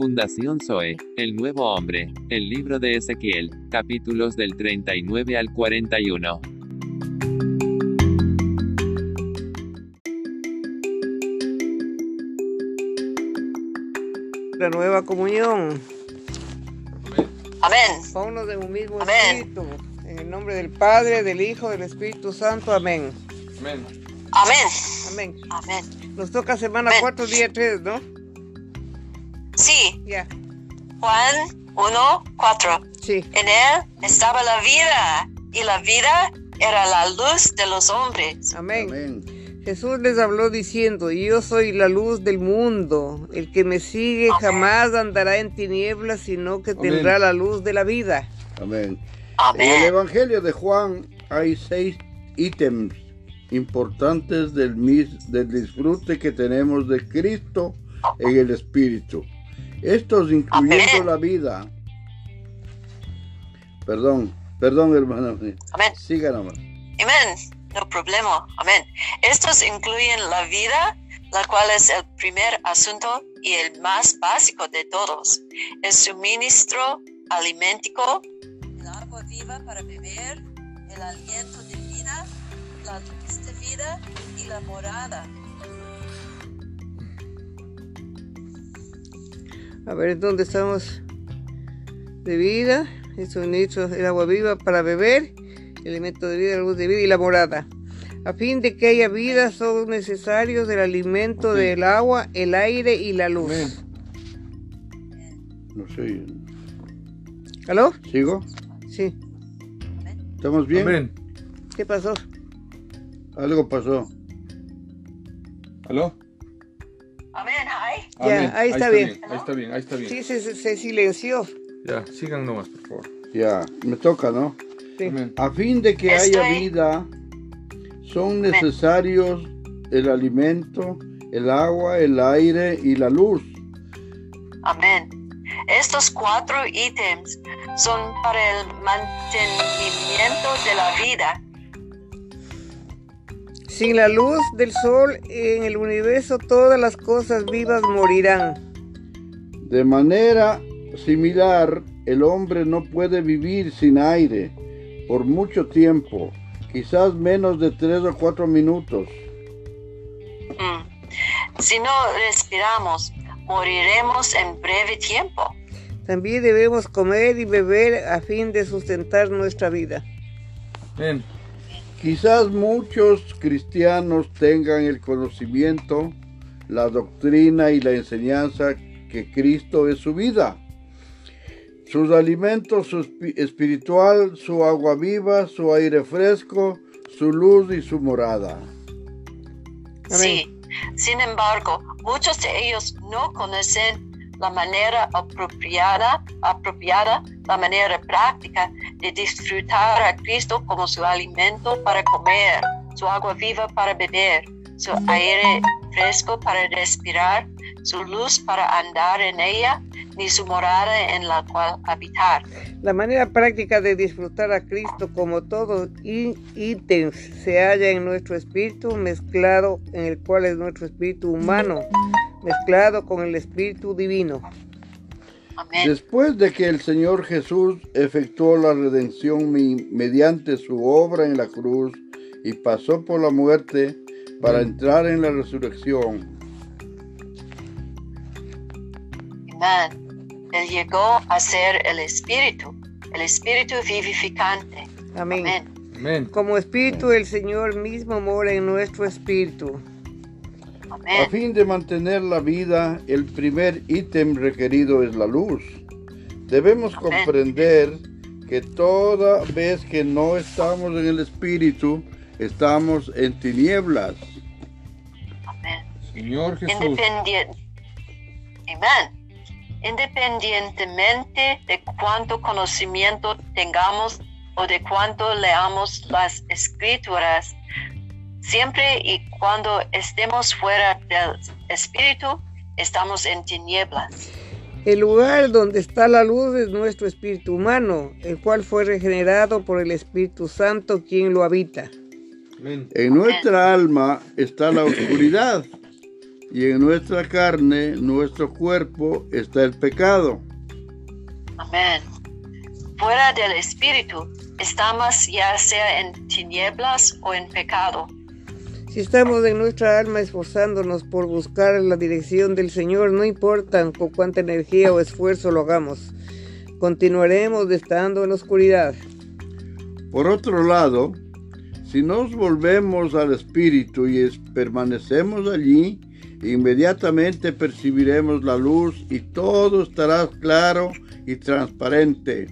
Fundación Zoe, El Nuevo Hombre, el libro de Ezequiel, capítulos del 39 al 41. La nueva comunión. Amén. Paunos de un mismo Amén. espíritu. En el nombre del Padre, del Hijo, del Espíritu Santo. Amén. Amén. Amén. Amén. Amén. Nos toca semana Amén. 4, día 3, ¿no? Sí. Juan 1, 4. Sí. En él estaba la vida y la vida era la luz de los hombres. Amén. Amén. Jesús les habló diciendo, yo soy la luz del mundo. El que me sigue jamás andará en tinieblas, sino que Amén. tendrá la luz de la vida. Amén. En el. Evangelio de Juan hay seis ítems importantes del, mis- del disfrute que tenemos de Cristo en el Espíritu. Estos incluyendo la vida. Perdón, perdón hermano. Amén. Siga nomás. Amén. No problema. Amén. Estos incluyen la vida, la cual es el primer asunto y el más básico de todos. El suministro alimentico, el agua viva para beber, el aliento de vida, la luz de vida y la morada. A ver, ¿dónde estamos? De vida, el suministro, el agua viva para beber, el alimento de vida, la luz de vida y la morada. A fin de que haya vida son necesarios el alimento del agua, el aire y la luz. No sé. ¿Aló? ¿Sigo? Sí. ¿Estamos bien? Amén. ¿Qué pasó? Algo pasó. ¿Aló? Ya, Amén. ahí está bien. Ahí está bien, ahí está bien. Sí, se, se- silenció. Ya, sigan nomás, por favor. Ya, me toca, ¿no? Sí. Amén. A fin de que haya vida, son necesarios el alimento, el agua, el aire y la luz. Amén. Estos cuatro ítems son para el mantenimiento de la vida. Sin la luz del sol en el universo todas las cosas vivas morirán. De manera similar, el hombre no puede vivir sin aire por mucho tiempo, quizás menos de tres o cuatro minutos. Mm. Si no respiramos, moriremos en breve tiempo. También debemos comer y beber a fin de sustentar nuestra vida. Amén. Quizás muchos cristianos tengan el conocimiento, la doctrina y la enseñanza que Cristo es su vida. Sus alimentos, su espi- espiritual, su agua viva, su aire fresco, su luz y su morada. Sí. Sin embargo, muchos de ellos no conocen la manera apropiada, apropiada, la manera práctica de disfrutar a Cristo como su alimento para comer, su agua viva para beber, su aire fresco para respirar, su luz para andar en ella, ni su morada en la cual habitar. La manera práctica de disfrutar a Cristo como todos í- ítems se halla en nuestro espíritu mezclado, en el cual es nuestro espíritu humano, mezclado con el espíritu divino. Amén. Después de que el Señor Jesús efectuó la redención mi- mediante su obra en la cruz y pasó por la muerte para entrar en la resurrección, Amén. Él llegó a ser el Espíritu, el Espíritu vivificante. Amén. Amén. Amén. Como espíritu el Señor mismo mora en nuestro espíritu. A fin de mantener la vida, el primer ítem requerido es la luz. Debemos Amén. comprender que toda vez que no estamos en el Espíritu, estamos en tinieblas. Amén. Señor Jesús. Independiente. Amén. Independientemente de cuánto conocimiento tengamos o de cuánto leamos las escrituras, siempre y cuando estemos fuera del Espíritu, estamos en tinieblas. El lugar donde está la luz es nuestro espíritu humano, el cual fue regenerado por el Espíritu Santo quien lo habita. Amén. En nuestra alma está la oscuridad. y en nuestra carne, nuestro cuerpo, está el pecado. Amén. Fuera del Espíritu, estamos ya sea en tinieblas o en pecado. Si estamos en nuestra alma esforzándonos por buscar la dirección del Señor, no importa con cuánta energía o esfuerzo lo hagamos, continuaremos estando en la oscuridad. Por otro lado, si nos volvemos al Espíritu y es- permanecemos allí, inmediatamente percibiremos la luz y todo estará claro y transparente.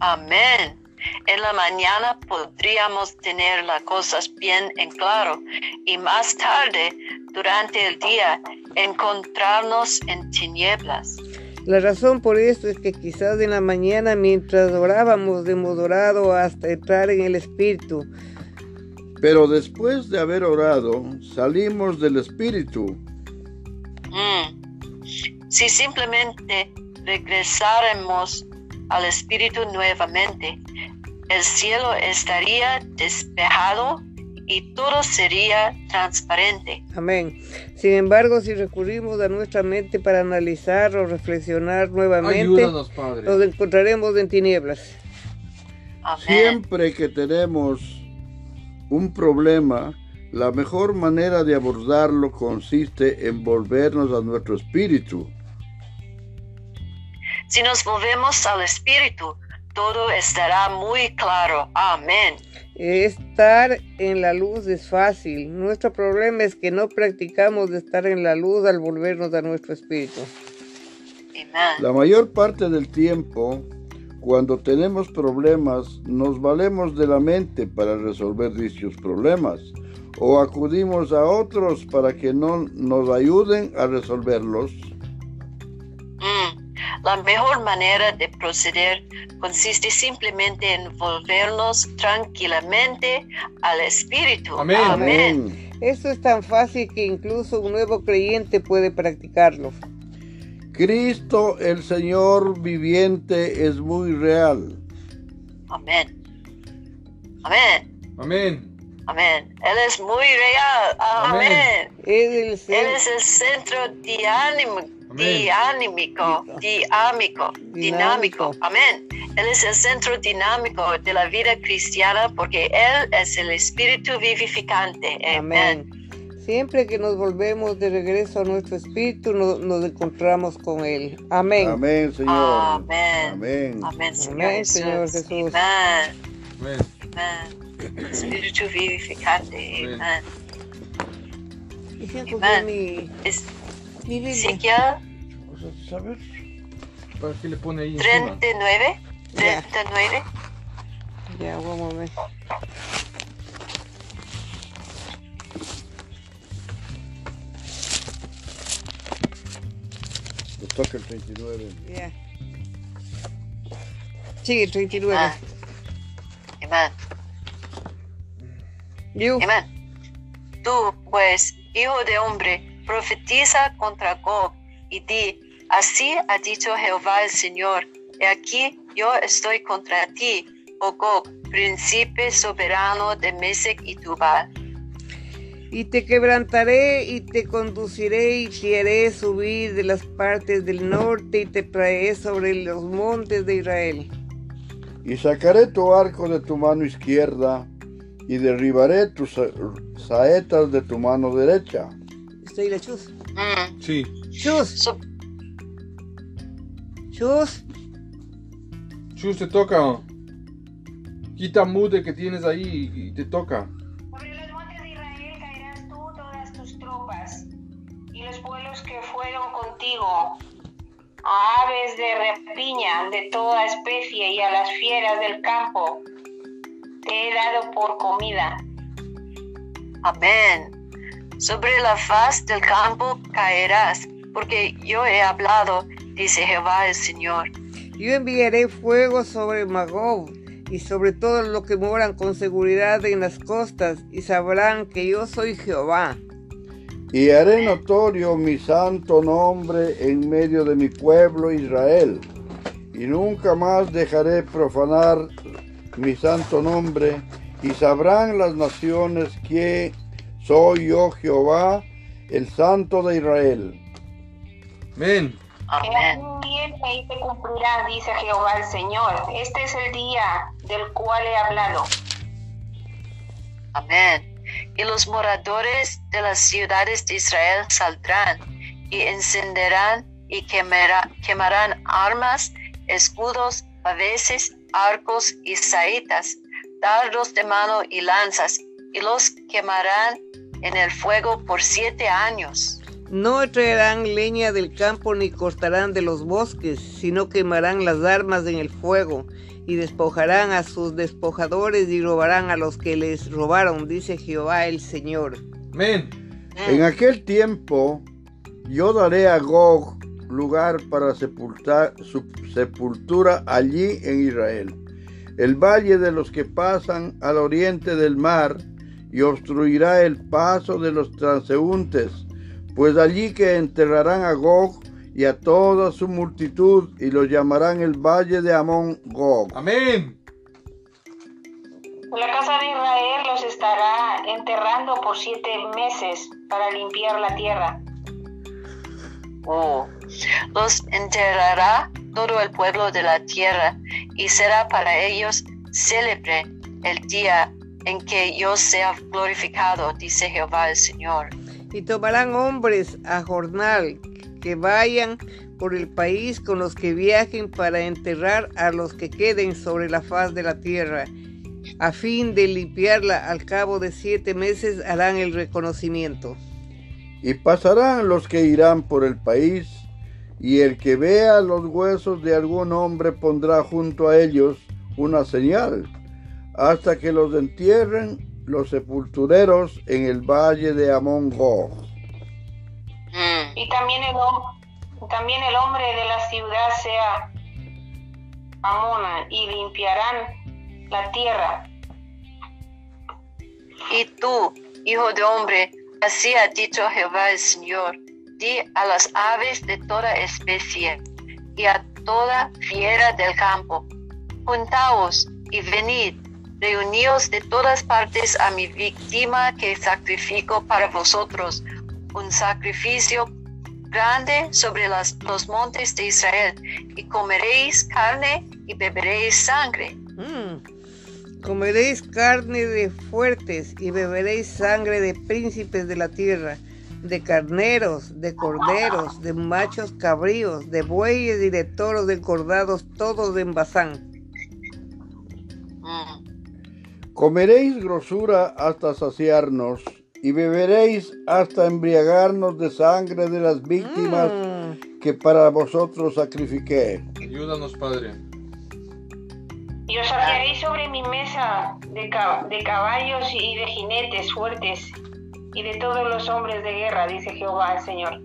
Amén. En la mañana podríamos tener las cosas bien en claro y más tarde, durante el día, encontrarnos en tinieblas. La razón por esto es que quizás en la mañana mientras orábamos hemos orado hasta entrar en el Espíritu, Pero después de haber orado, salimos del Espíritu. Mm. Si simplemente regresáramos al Espíritu nuevamente, el cielo estaría despejado y todo sería transparente. Amén. Sin embargo, si recurrimos a nuestra mente para analizar o reflexionar nuevamente, Ayúdanos, Padre. nos encontraremos en tinieblas. Amén. Siempre que tenemos un problema, la mejor manera de abordarlo consiste en volvernos a nuestro espíritu. Si nos volvemos al Espíritu, todo estará muy claro. Amén. Estar en la luz es fácil. Nuestro problema es que no practicamos de estar en la luz al volvernos a nuestro espíritu. Amén. La mayor parte del tiempo, cuando tenemos problemas, nos valemos de la mente para resolver dichos problemas o acudimos a otros para que no nos ayuden a resolverlos. La mejor manera de proceder consiste simplemente en volvernos tranquilamente al Espíritu. Amén. Amén. Esto es tan fácil que incluso un nuevo creyente puede practicarlo. Cristo el Señor viviente es muy real. Amén. Amén. Amén. Amén. Él es muy real. Amén. Amén. Es el Él es el centro diánimo, Amén. Dinámico, dinámico, dinámico. Dinámico. Amén. Él es el centro dinámico de la vida cristiana porque Él es el espíritu vivificante. Amén. Amén. Siempre que nos volvemos de regreso a nuestro espíritu, no- nos encontramos con Él. Amén. Amén, Señor. Amén. Amén. Amén, Señor, Amén, Jesús. Señor Jesús. Amén. Amén. Amén. Espíritu vivificante. Amén. Amén. Amén. Biblia. Ezequiel A ver. ¿Para qué le pone ahí encima? 39. Ya. 39. Ya, vamos a ver. Nos toca el 39. Ya. Sigue, 39. Ah. Amén. You. Amén. Tú, pues, hijo de hombre, profetiza contra Gog y di, así ha dicho Jehová el Señor, he aquí yo estoy contra ti, oh Gog, príncipe soberano de Mesec y Tubal. Y te quebrantaré y te conduciré y te haré subir de las partes del norte y te traeré sobre los montes de Israel. Y sacaré tu arco de tu mano izquierda y derribaré tus sa- saetas de tu mano derecha. Estoy la chus. Mm. Sí. Chus, So- chus. Chus, te toca. Quita mute que tienes ahí y te toca. Sobre los montes de Israel caerás tú todas tus tropas y los pueblos que fueron contigo, a aves de rapiña de toda especie y a las fieras del campo. Te he dado por comida. Amén. Sobre la faz del campo caerás, porque yo he hablado, dice Jehová el Señor. Yo enviaré fuego sobre Magob y sobre todo los que moran con seguridad en las costas y sabrán que yo soy Jehová. Y haré notorio mi santo nombre en medio de mi pueblo Israel. Y nunca más dejaré profanar mi santo nombre. Y sabrán las naciones que soy yo Jehová el Santo de Israel. Amén. Amén. y se cumplirá, dice Jehová el Señor. Este es el día del cual he hablado. Amén. Y los moradores de las ciudades de Israel saldrán y encenderán y quemará- quemarán armas, escudos, paveses, arcos y saetas, dardos de mano y lanzas, y los quemarán en el fuego por siete años. No traerán leña del campo ni cortarán de los bosques, sino quemarán las armas en el fuego y despojarán a sus despojadores y robarán a los que les robaron, dice Jehová el Señor. Amén. En aquel tiempo yo daré a Gog lugar para sepultar su sepultura allí en Israel, el valle de los que pasan al oriente del mar, y obstruirá el paso de los transeúntes, pues allí que enterrarán a Gog y a toda su multitud, y lo llamarán el valle de Amón Gog. Amén. La casa de Israel los estará enterrando por siete meses para limpiar la tierra. Oh, los enterrará todo el pueblo de la tierra y será para ellos célebre el día en que yo sea glorificado, dice Jehová el Señor. Y tomarán hombres a jornal que vayan por el país con los que viajen para enterrar a los que queden sobre la faz de la tierra. A fin de limpiarla al cabo de siete meses harán el reconocimiento. Y pasarán los que irán por el país, y el que vea los huesos de algún hombre pondrá junto a ellos una señal, hasta que los entierren los sepultureros en el valle de Amón Gog. Mm, Y también el, también el hombre de la ciudad sea Amón y limpiarán la tierra. Y tú, hijo de hombre, así ha dicho Jehová el Señor, di a las aves de toda especie y a toda fiera del campo, juntaos y venid, reuníos de todas partes a mi víctima que sacrifico para vosotros, un sacrificio grande sobre las- los montes de Israel, y comeréis carne y beberéis sangre. Mm. Comeréis carne de fuertes y beberéis sangre de príncipes de la tierra, de carneros, de corderos, de machos cabríos, de bueyes y de toros engordados, todos en Bazán. Comeréis grosura hasta saciarnos, y beberéis hasta embriagarnos de sangre de las víctimas Mm. que para vosotros sacrifiqué. Ayúdanos, Padre. Y os saciaréis sobre mi mesa de, ca- de caballos y de jinetes fuertes y de todos los hombres de guerra, dice Jehová el Señor.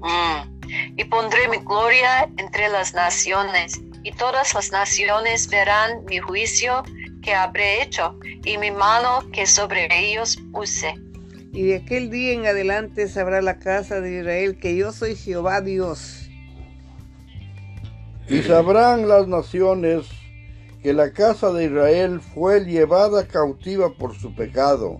Mm. Y pondré mi gloria entre las naciones, y todas las naciones verán mi juicio que habré hecho, y mi mano que sobre ellos puse. Y de aquel día en adelante sabrá la casa de Israel que yo soy Jehová Dios. Y sabrán las naciones que la casa de Israel fue llevada cautiva por su pecado,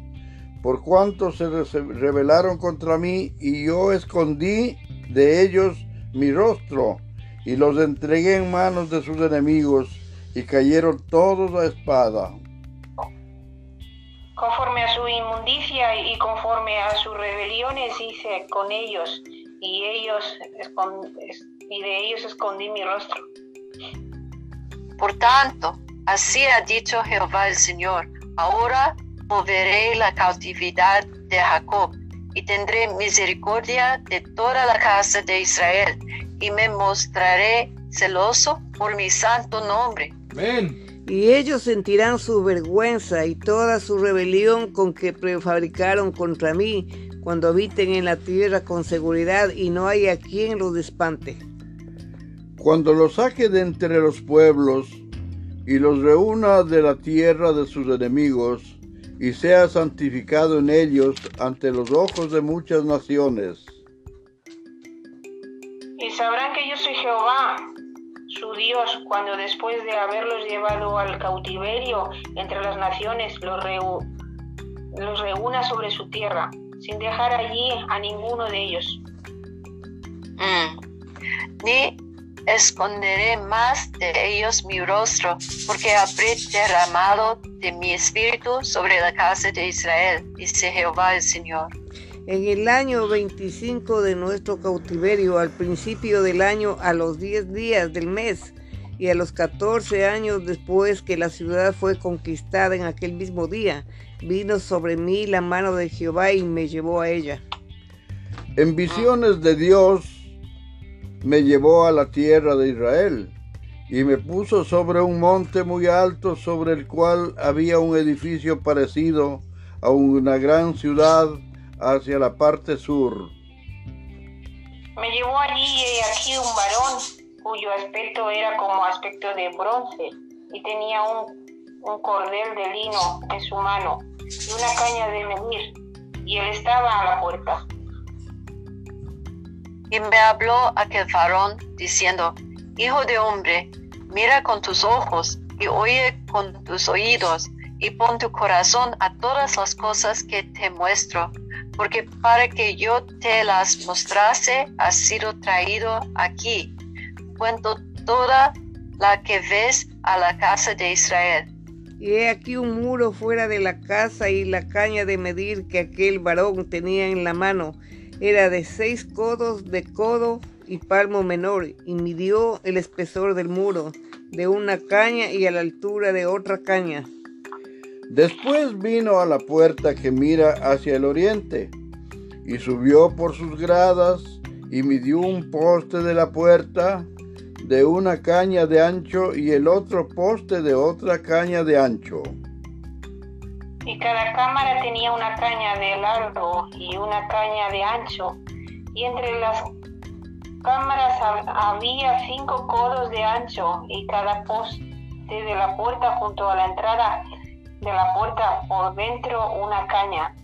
por cuanto se rebelaron contra mí, y yo escondí de ellos mi rostro, y los entregué en manos de sus enemigos, y cayeron todos a espada. Conforme a su inmundicia y conforme a sus rebeliones hice con ellos, y ellos y de ellos escondí mi rostro. Por tanto, así ha dicho Jehová el Señor, ahora volveré la cautividad de Jacob, y tendré misericordia de toda la casa de Israel, y me mostraré celoso por mi santo nombre. Amén. Y ellos sentirán su vergüenza y toda su rebelión con que prefabricaron contra mí, cuando habiten en la tierra con seguridad y no haya quien los espante. Cuando los saque de entre los pueblos y los reúna de la tierra de sus enemigos, y sea santificado en ellos ante los ojos de muchas naciones. Y sabrán que yo soy Jehová, cuando después de haberlos llevado al cautiverio entre las naciones, los, reu- los reúna sobre su tierra. sin dejar allí a ninguno de ellos. Mm. Ni esconderé más de ellos mi rostro, porque habré derramado de mi espíritu sobre la casa de Israel, dice Jehová el Señor. En el año 25 de nuestro cautiverio, al principio del año, a los 10 días del mes, y a los 14 años después que la ciudad fue conquistada en aquel mismo día, vino sobre mí la mano de Jehová y me llevó a ella. En visiones de Dios me llevó a la tierra de Israel y me puso sobre un monte muy alto sobre el cual había un edificio parecido a una gran ciudad hacia la parte sur. Me llevó allí y aquí un varón cuyo aspecto era como aspecto de bronce y tenía un, un cordel de lino en su mano y una caña de medir y él estaba a la puerta. Y me habló aquel varón diciendo, Hijo de hombre, mira con tus ojos y oye con tus oídos y pon tu corazón a todas las cosas que te muestro, porque para que yo te las mostrase has sido traído aquí. Cuento toda la que ves a la casa de Israel. Y he aquí un muro fuera de la casa y la caña de medir que aquel varón tenía en la mano era de seis codos de codo y palmo menor, y midió el espesor del muro de una caña y a la altura de otra caña. Después vino a la puerta que mira hacia el oriente, y subió por sus gradas, y midió un poste de la puerta de una caña de ancho y el otro poste de otra caña de ancho. Y cada cámara tenía una caña de largo y una caña de ancho, y entre las cámaras había cinco codos de ancho, y cada poste de la puerta junto a la entrada de la puerta por dentro una caña.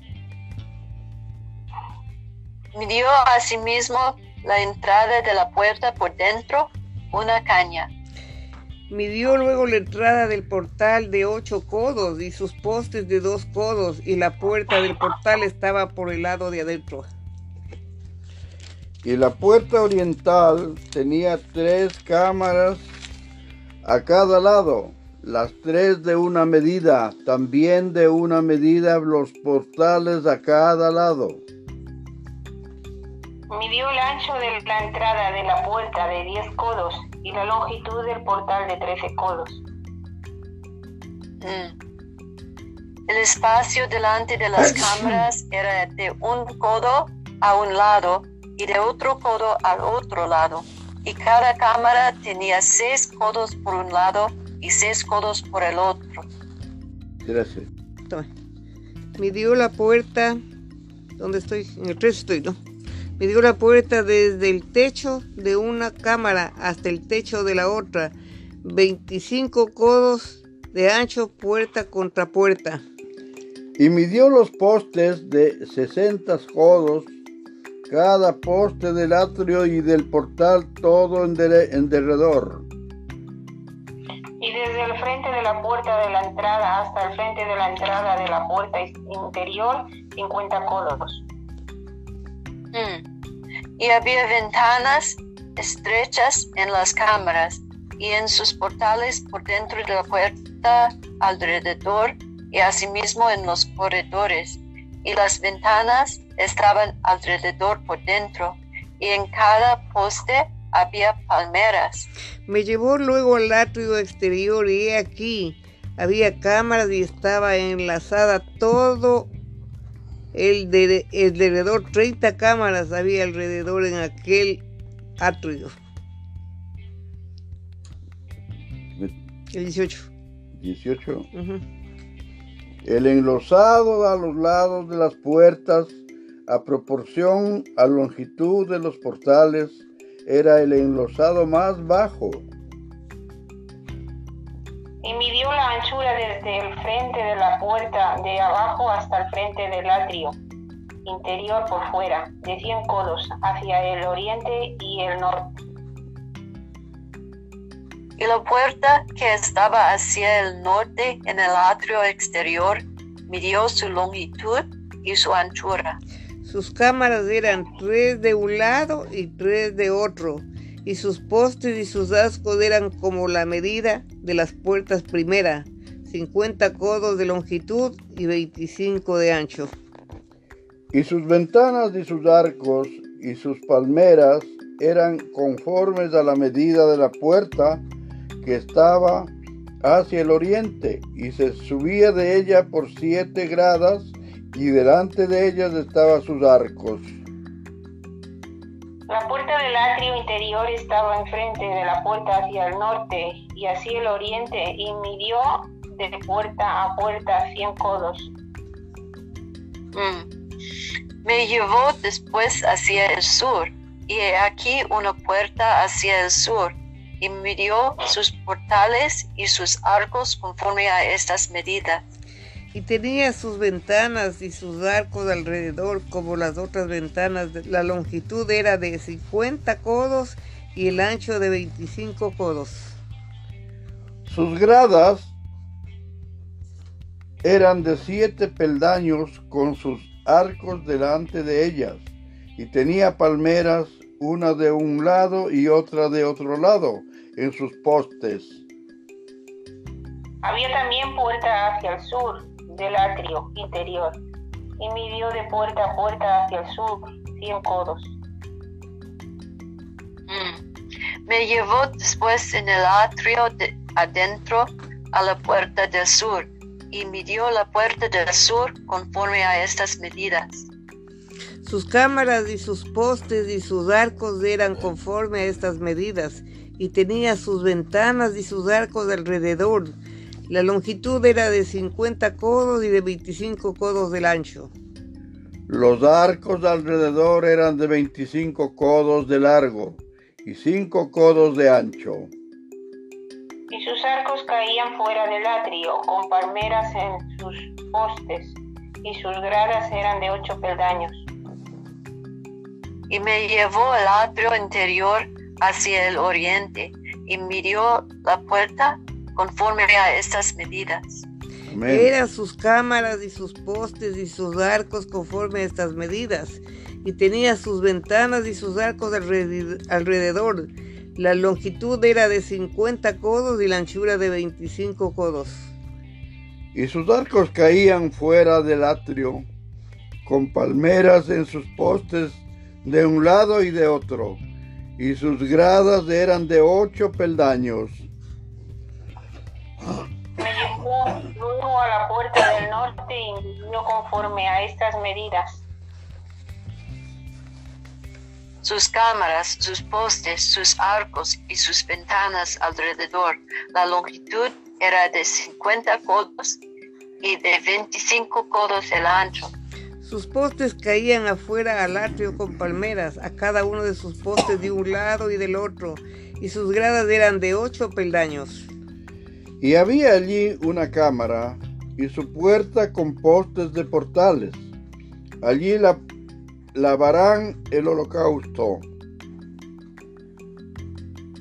Midió asimismo la entrada de la puerta por dentro una caña Midió luego la entrada del portal de ocho codos y sus postes de dos codos y la puerta del portal estaba por el lado de adentro. Y la puerta oriental tenía tres cámaras a cada lado, las tres de una medida, también de una medida los portales a cada lado. Midió el ancho de la entrada de la puerta de diez codos y la longitud del portal de 13 codos. Mm. El espacio delante de las cámaras era de un codo a un lado y de otro codo al otro lado. Y cada cámara tenía seis codos por un lado y seis codos por el otro. Gracias. Midió la puerta, ¿dónde estoy? En el 3 estoy, ¿no? Midió la puerta desde el techo de una cámara hasta el techo de la otra, 25 codos de ancho puerta contra puerta. Y midió los postes de 60 codos, cada poste del atrio y del portal todo en, derredor. Y desde el frente de la puerta de la entrada hasta el frente de la entrada de la puerta interior, 50 codos. Mm. Y había ventanas estrechas en las cámaras y en sus portales por dentro de la puerta alrededor y asimismo en los corredores. Y las ventanas estaban alrededor por dentro y en cada poste había palmeras. Me llevó luego al atrio exterior y aquí había cámaras y estaba enlazada todo el, de, alrededor 30 cámaras había alrededor en aquel atrio. El 18. 18. El enlosado a los lados de las puertas, a proporción a longitud de los portales, era el enlosado más bajo y midió la anchura desde el frente de la puerta de abajo hasta el frente del atrio interior por fuera, de 100 codos, hacia el oriente y el norte. Y la puerta que estaba hacia el norte en el atrio exterior midió su longitud y su anchura. Sus cámaras eran tres de un lado y tres de otro, y sus postes y sus ascos eran como la medida de las puertas primera, 50 codos de longitud y 25 de ancho. Y sus ventanas y sus arcos y sus palmeras eran conformes a la medida de la puerta que estaba hacia el oriente, y se subía de ella por siete gradas, y delante de ellas estaban sus arcos. La puerta del atrio interior estaba enfrente de la puerta hacia el norte y hacia el oriente, y midió de puerta a puerta cien codos. Mm. Me llevó después hacia el sur, y he aquí una puerta hacia el sur, y midió sus portales y sus arcos conforme a estas medidas. Y tenía sus ventanas y sus arcos alrededor como las otras ventanas. La longitud era de 50 codos y el ancho de 25 codos. Sus gradas eran de siete peldaños con sus arcos delante de ellas y tenía palmeras una de un lado y otra de otro lado en sus postes. Había también puerta hacia el sur del atrio interior y midió de puerta a puerta hacia el sur cien codos. Mm. Me llevó después en el atrio de adentro a la puerta del sur y midió la puerta del sur conforme a estas medidas. Sus cámaras y sus postes y sus arcos eran conforme a estas medidas y tenía sus ventanas y sus arcos alrededor la longitud era de 50 codos y de 25 codos del ancho. Los arcos alrededor eran de 25 codos de largo y 5 codos de ancho. Y sus arcos caían fuera del atrio, con palmeras en sus postes, y sus gradas eran de ocho peldaños. Y me llevó el atrio interior hacia el oriente, y midió la puerta conforme a estas medidas. Eran sus cámaras y sus postes y sus arcos conforme a estas medidas, y tenía sus ventanas y sus arcos alrededor. La longitud era de 50 codos y la anchura de 25 codos. Y sus arcos caían fuera del atrio, con palmeras en sus postes de un lado y de otro, y sus gradas eran de ocho peldaños. Me llevó luego a la puerta del norte y no conforme a estas medidas. Sus cámaras, sus postes, sus arcos y sus ventanas alrededor. La longitud era de 50 codos y de 25 codos el ancho. Sus postes caían afuera al atrio con palmeras, a cada uno de sus postes de un lado y del otro, y sus gradas eran de ocho peldaños. Y había allí una cámara y su puerta con postes de portales. Allí la, lavarán el holocausto.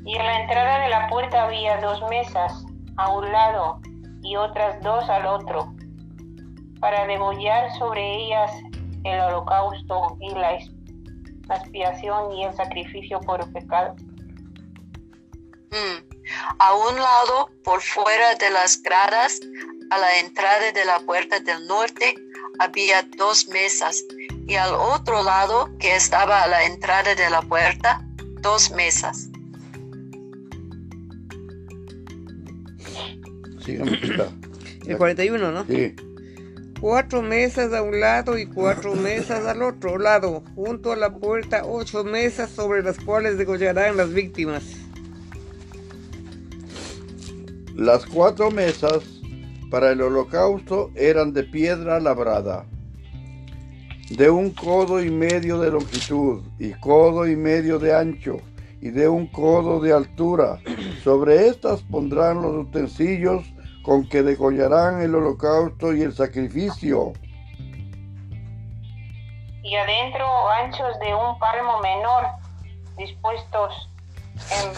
Y en la entrada de la puerta había dos mesas a un lado y otras dos al otro, para degollar sobre ellas el holocausto y la expiación y el sacrificio por el pecado. Mm. A un lado, por fuera de las gradas, a la entrada de la puerta del norte, había dos mesas y al otro lado, que estaba a la entrada de la puerta, dos mesas. El 41, ¿no? Sí. Cuatro mesas a un lado y cuatro mesas al otro lado. Junto a la puerta, ocho mesas sobre las cuales degollarán las víctimas. Las cuatro mesas para el holocausto eran de piedra labrada, de un codo y medio de longitud y codo y medio de ancho y de un codo de altura. Sobre estas pondrán los utensilios con que degollarán el holocausto y el sacrificio. Y adentro anchos de un palmo menor, dispuestos en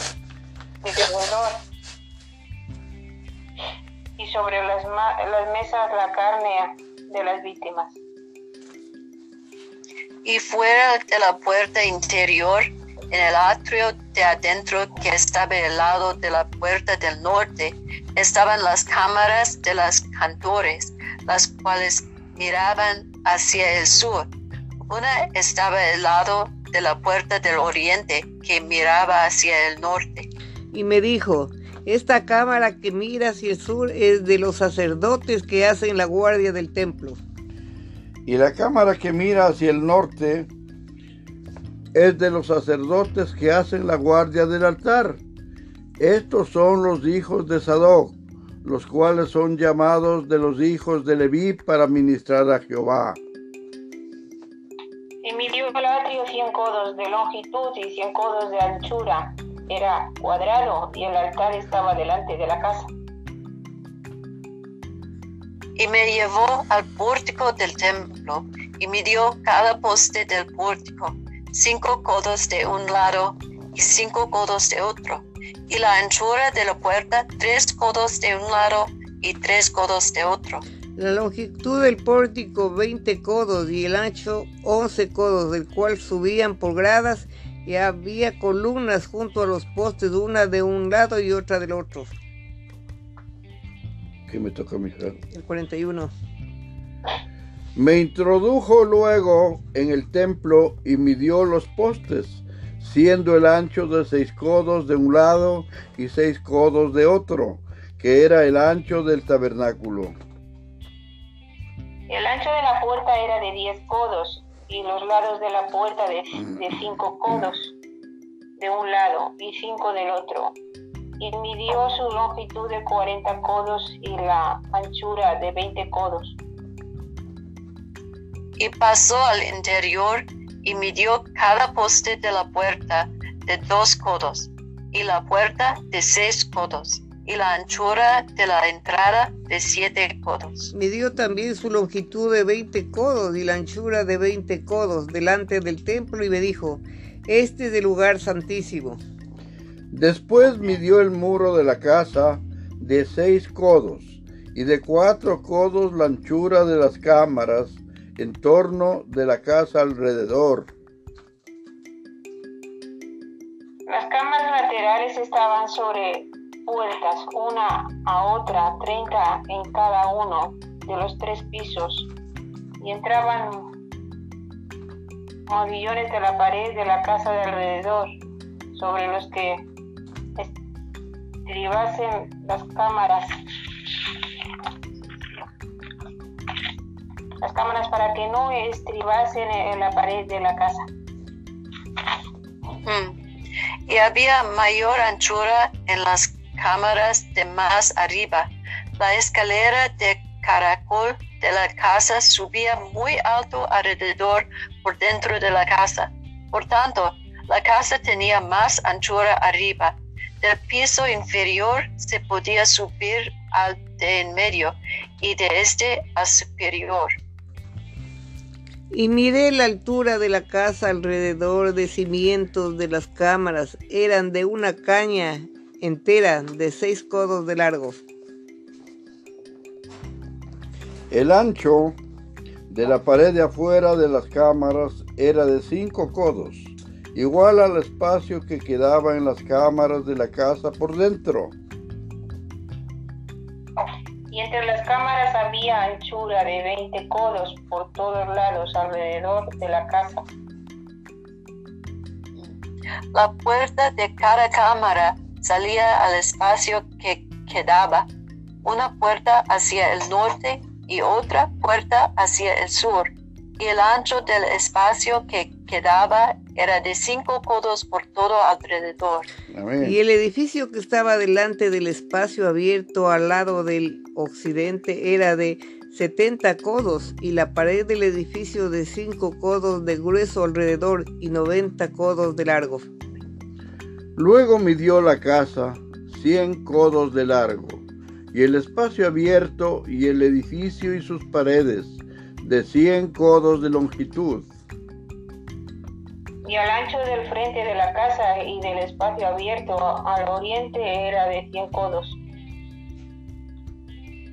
alrededor y sobre las mesas la carne de las víctimas. Y fuera de la puerta interior, en el atrio de adentro que estaba al lado de la puerta del norte, estaban las cámaras de los cantores, las cuales miraban hacia el sur. Una estaba al lado de la puerta del oriente que miraba hacia el norte. Y me dijo, esta cámara que mira hacia el sur es de los sacerdotes que hacen la guardia del templo. Y la cámara que mira hacia el norte es de los sacerdotes que hacen la guardia del altar. Estos son los hijos de Sadoc, los cuales son llamados de los hijos de Leví para ministrar a Jehová. Y midió el atrio cien codos de longitud y cien codos de anchura. Era cuadrado y el altar estaba delante de la casa. Y me llevó al pórtico del templo y midió cada poste del pórtico cinco codos de un lado y cinco codos de otro, y la anchura de la puerta tres codos de un lado y tres codos de otro. La longitud del pórtico 20 codos y el ancho 11 codos, del cual subían por gradas y había columnas junto a los postes, una de un lado y otra del otro. ¿Qué me toca, mi El 41. Me introdujo luego en el templo y midió los postes, siendo el ancho de seis codos de un lado y seis codos de otro, que era el ancho del tabernáculo. El ancho de la puerta era de diez codos y los lados de la puerta de, de cinco codos de un lado y cinco del otro. Y midió su longitud de cuarenta codos y la anchura de veinte codos y pasó al interior y midió cada poste de la puerta de dos codos y la puerta de seis codos y la anchura de la entrada de siete codos. Midió también su longitud de veinte codos y la anchura de veinte codos delante del templo y me dijo, este es el lugar santísimo. Después midió el muro de la casa de seis codos y de cuatro codos la anchura de las cámaras en torno de la casa alrededor. Las cámaras laterales estaban sobre puertas, una a otra, 30 en cada uno de los tres pisos, y entraban modillones de la pared de la casa de alrededor, sobre los que estribasen las cámaras las cámaras para que no estribasen en la pared de la casa. Mm. Y había mayor anchura en las cámaras de más arriba. La escalera de caracol de la casa subía muy alto alrededor por dentro de la casa. Por tanto, la casa tenía más anchura arriba. Del piso inferior se podía subir al de en medio y de este a superior. Y miré la altura de la casa alrededor de cimientos de las cámaras. Eran de una caña entera de seis codos de largo. El ancho de la pared de afuera de las cámaras era de cinco codos, igual al espacio que quedaba en las cámaras de la casa por dentro y entre las cámaras había anchura de 20 codos por todos lados alrededor de la casa. La puerta de cada cámara salía al espacio que quedaba, una puerta hacia el norte y otra puerta hacia el sur, y el ancho del espacio que quedaba era de cinco codos por todo alrededor. Y el edificio que estaba delante del espacio abierto al lado del occidente era de 70 codos y la pared del edificio de 5 codos de grueso alrededor y 90 codos de largo. Luego midió la casa 100 codos de largo y el espacio abierto y el edificio y sus paredes de 100 codos de longitud y al ancho del frente de la casa y del espacio abierto al oriente era de 100 codos.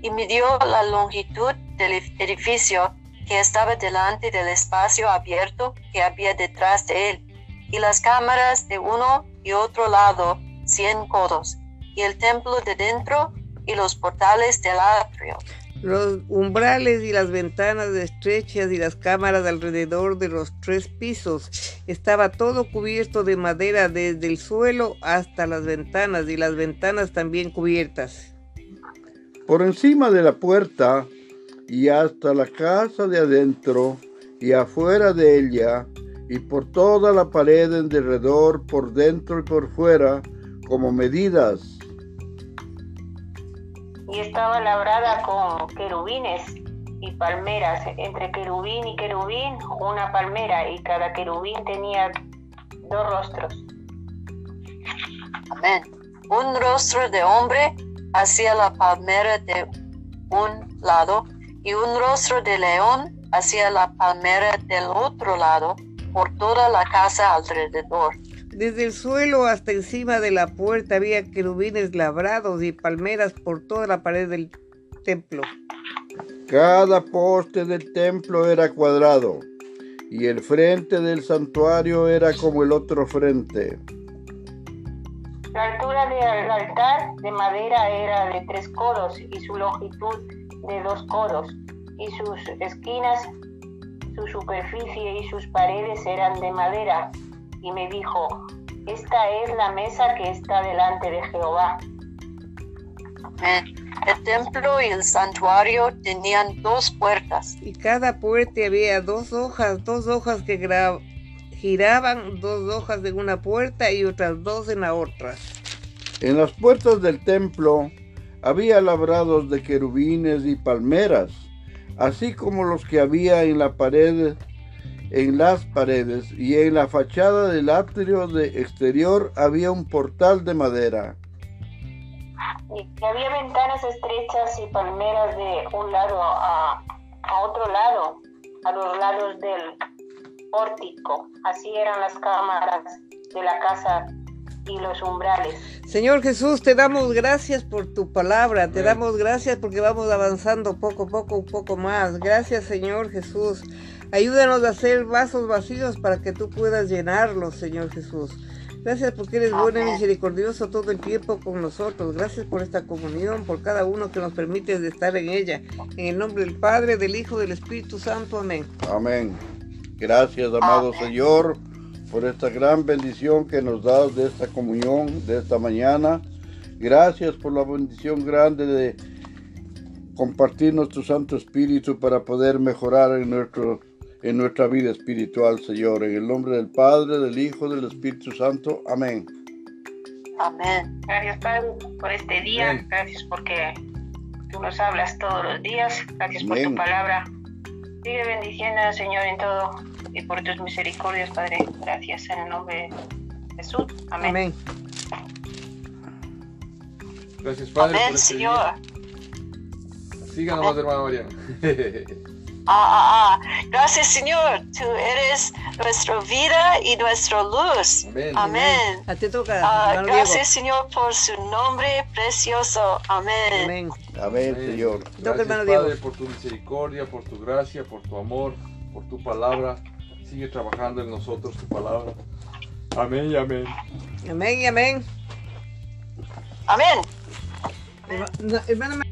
Y midió la longitud del edificio que estaba delante del espacio abierto que había detrás de él, y las cámaras de uno y otro lado, cien codos, y el templo de dentro y los portales del atrio. Los umbrales y las ventanas estrechas y las cámaras alrededor de los tres pisos. Estaba todo cubierto de madera desde el suelo hasta las ventanas y las ventanas también cubiertas. Por encima de la puerta y hasta la casa de adentro y afuera de ella y por toda la pared en derredor, por dentro y por fuera, como medidas y estaba labrada con querubines y palmeras. Entre querubín y querubín, una palmera, y cada querubín tenía dos rostros. Amén. Un rostro de hombre hacia la palmera de un lado y un rostro de león hacia la palmera del otro lado por toda la casa alrededor. Desde el suelo hasta encima de la puerta había querubines labrados y palmeras por toda la pared del templo. Cada poste del templo era cuadrado y el frente del santuario era como el otro frente. La altura del altar de madera era de tres codos y su longitud de dos codos y sus esquinas, su superficie y sus paredes eran de madera y me dijo, esta es la mesa que está delante de Jehová. El templo y el santuario tenían dos puertas. Y cada puerta había dos hojas, dos hojas que giraban, dos hojas en una puerta y otras dos en la otra. En las puertas del templo había labrados de querubines y palmeras, así como los que había en la pared en las paredes y en la fachada del atrio de exterior había un portal de madera. Y había ventanas estrechas y palmeras de un lado a, otro lado, a los lados del pórtico. Así eran las cámaras de la casa y los umbrales. Señor Jesús, te damos gracias por tu palabra, te damos gracias porque vamos avanzando poco a poco, un poco más. Gracias, Señor Jesús. Ayúdanos a hacer vasos vacíos para que tú puedas llenarlos, Señor Jesús. Gracias porque eres bueno y misericordioso todo el tiempo con nosotros. Gracias por esta comunión, por cada uno que nos permite estar en ella. En el nombre del Padre, del Hijo, del Espíritu Santo. Amén. Amén. Gracias, amado Señor, por esta gran bendición que nos das de esta comunión, de esta mañana. Gracias por la bendición grande de compartir nuestro Santo Espíritu para poder mejorar en nuestro en nuestra vida espiritual, Señor. En el nombre del Padre, del Hijo, del Espíritu Santo. Amén. Amén. Gracias, Padre, por este día. Gracias porque tú nos hablas todos los días. Gracias por tu palabra. Sigue bendiciendo, Señor, en todo y por tus misericordias, Padre. Gracias en el nombre de Jesús. Amén. Amén. Gracias, Padre. Amén, este Señor. Síganos, hermano Mariano. Ah, ah, ah. Gracias Señor, tú eres nuestra vida y nuestra luz. Amén. Amén. A ti toca. Ah, gracias Señor por su nombre precioso. Amén. Amén. Amén, Señor. Gracias Padre por tu misericordia, por tu gracia, por tu amor, por tu palabra. Sigue trabajando en nosotros tu palabra. Amén y amén. Amén y amén. Amén. Hermana